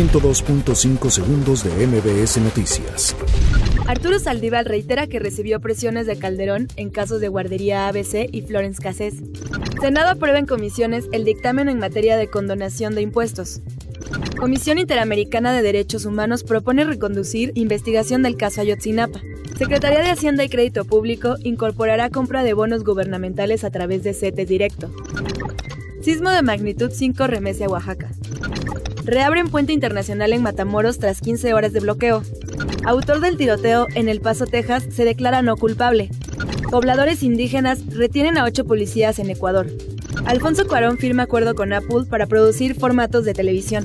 102.5 segundos de MBS Noticias. Arturo Saldívar reitera que recibió presiones de Calderón en casos de guardería ABC y Florence Cassés. Senado aprueba en comisiones el dictamen en materia de condonación de impuestos. Comisión Interamericana de Derechos Humanos propone reconducir investigación del caso Ayotzinapa. Secretaría de Hacienda y Crédito Público incorporará compra de bonos gubernamentales a través de CETE Directo. Sismo de magnitud 5 remese a Oaxaca. Reabren puente internacional en Matamoros tras 15 horas de bloqueo. Autor del tiroteo en El Paso, Texas, se declara no culpable. Pobladores indígenas retienen a ocho policías en Ecuador. Alfonso Cuarón firma acuerdo con Apple para producir formatos de televisión.